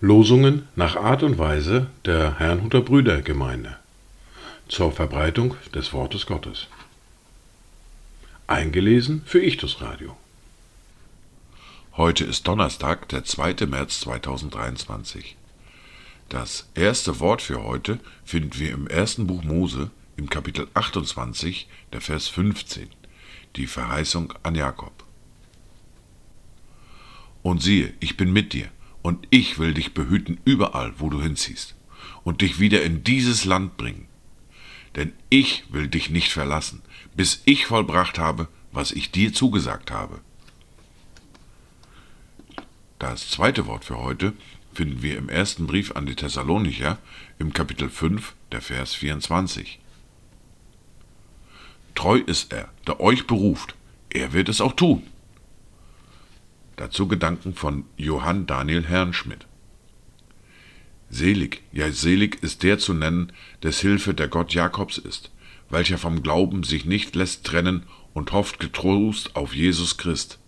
Losungen nach Art und Weise der Herrnhuter Brüdergemeinde zur Verbreitung des Wortes Gottes. Eingelesen für Ichtus Radio. Heute ist Donnerstag, der 2. März 2023. Das erste Wort für heute finden wir im ersten Buch Mose im Kapitel 28, der Vers 15, die Verheißung an Jakob. Und siehe, ich bin mit dir, und ich will dich behüten überall, wo du hinziehst, und dich wieder in dieses Land bringen. Denn ich will dich nicht verlassen, bis ich vollbracht habe, was ich dir zugesagt habe. Das zweite Wort für heute finden wir im ersten Brief an die Thessalonicher im Kapitel 5, der Vers 24. Treu ist er, der euch beruft, er wird es auch tun. Dazu Gedanken von Johann Daniel Herrnschmidt. Selig, ja selig ist der zu nennen, des Hilfe der Gott Jakobs ist, welcher vom Glauben sich nicht lässt trennen und hofft getrost auf Jesus Christ.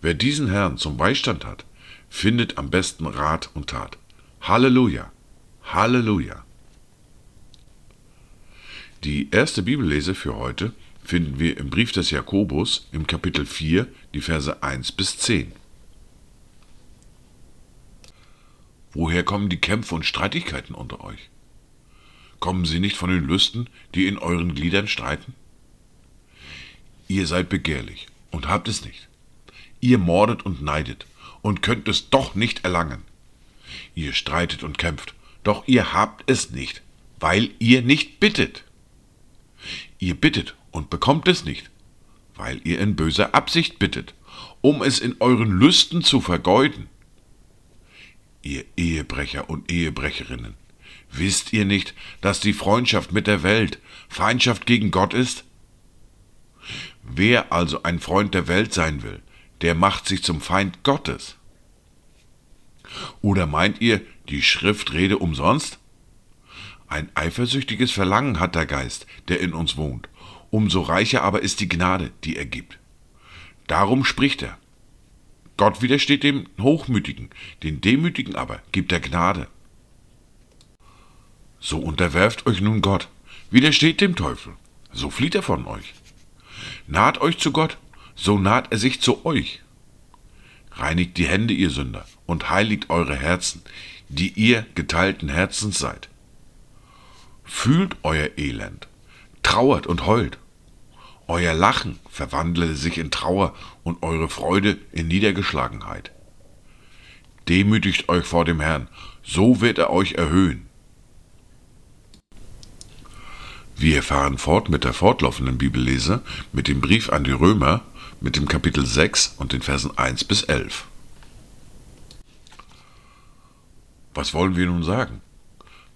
Wer diesen Herrn zum Beistand hat, findet am besten Rat und Tat. Halleluja! Halleluja! Die erste Bibellese für heute finden wir im Brief des Jakobus im Kapitel 4, die Verse 1 bis 10. Woher kommen die Kämpfe und Streitigkeiten unter euch? Kommen sie nicht von den Lüsten, die in euren Gliedern streiten? Ihr seid begehrlich und habt es nicht. Ihr mordet und neidet und könnt es doch nicht erlangen. Ihr streitet und kämpft, doch ihr habt es nicht, weil ihr nicht bittet. Ihr bittet und bekommt es nicht, weil ihr in böser Absicht bittet, um es in euren Lüsten zu vergeuden. Ihr Ehebrecher und Ehebrecherinnen, wisst ihr nicht, dass die Freundschaft mit der Welt Feindschaft gegen Gott ist? Wer also ein Freund der Welt sein will, der macht sich zum Feind Gottes. Oder meint ihr, die Schrift rede umsonst? Ein eifersüchtiges Verlangen hat der Geist, der in uns wohnt, umso reicher aber ist die Gnade, die er gibt. Darum spricht er. Gott widersteht dem Hochmütigen, den Demütigen aber gibt er Gnade. So unterwerft euch nun Gott, widersteht dem Teufel, so flieht er von euch. Naht euch zu Gott, so naht er sich zu euch. Reinigt die Hände, ihr Sünder, und heiligt eure Herzen, die ihr geteilten Herzens seid. Fühlt euer Elend, trauert und heult. Euer Lachen verwandle sich in Trauer und eure Freude in Niedergeschlagenheit. Demütigt euch vor dem Herrn, so wird er euch erhöhen. Wir fahren fort mit der fortlaufenden Bibellese, mit dem Brief an die Römer, mit dem Kapitel 6 und den Versen 1 bis 11. Was wollen wir nun sagen?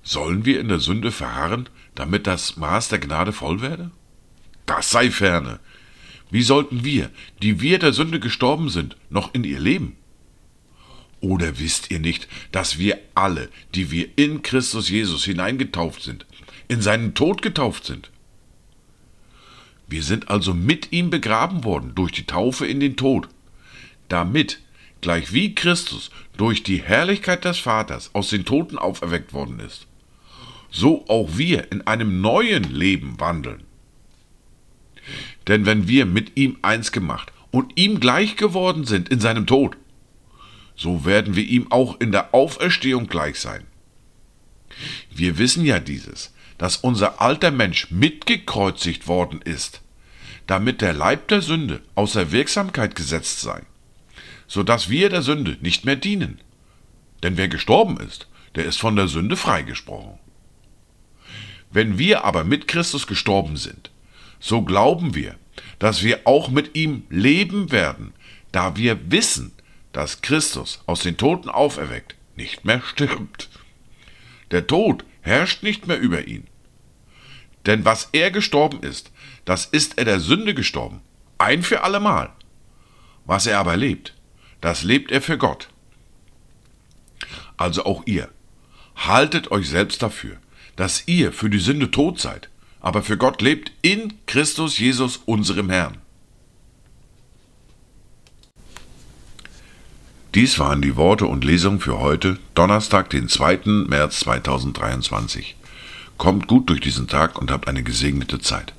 Sollen wir in der Sünde verharren, damit das Maß der Gnade voll werde? Das sei ferne. Wie sollten wir, die wir der Sünde gestorben sind, noch in ihr leben? Oder wisst ihr nicht, dass wir alle, die wir in Christus Jesus hineingetauft sind, in seinen Tod getauft sind? Wir sind also mit ihm begraben worden durch die Taufe in den Tod, damit, gleich wie Christus durch die Herrlichkeit des Vaters aus den Toten auferweckt worden ist, so auch wir in einem neuen Leben wandeln. Denn wenn wir mit ihm eins gemacht und ihm gleich geworden sind in seinem Tod, so werden wir ihm auch in der Auferstehung gleich sein. Wir wissen ja dieses, dass unser alter Mensch mitgekreuzigt worden ist, damit der Leib der Sünde außer Wirksamkeit gesetzt sei, so dass wir der Sünde nicht mehr dienen. Denn wer gestorben ist, der ist von der Sünde freigesprochen. Wenn wir aber mit Christus gestorben sind, so glauben wir, dass wir auch mit ihm leben werden, da wir wissen, dass Christus aus den Toten auferweckt nicht mehr stirbt. Der Tod herrscht nicht mehr über ihn. Denn was er gestorben ist, das ist er der Sünde gestorben, ein für allemal. Was er aber lebt, das lebt er für Gott. Also auch ihr, haltet euch selbst dafür, dass ihr für die Sünde tot seid, aber für Gott lebt in Christus Jesus, unserem Herrn. Dies waren die Worte und Lesungen für heute, Donnerstag, den 2. März 2023. Kommt gut durch diesen Tag und habt eine gesegnete Zeit.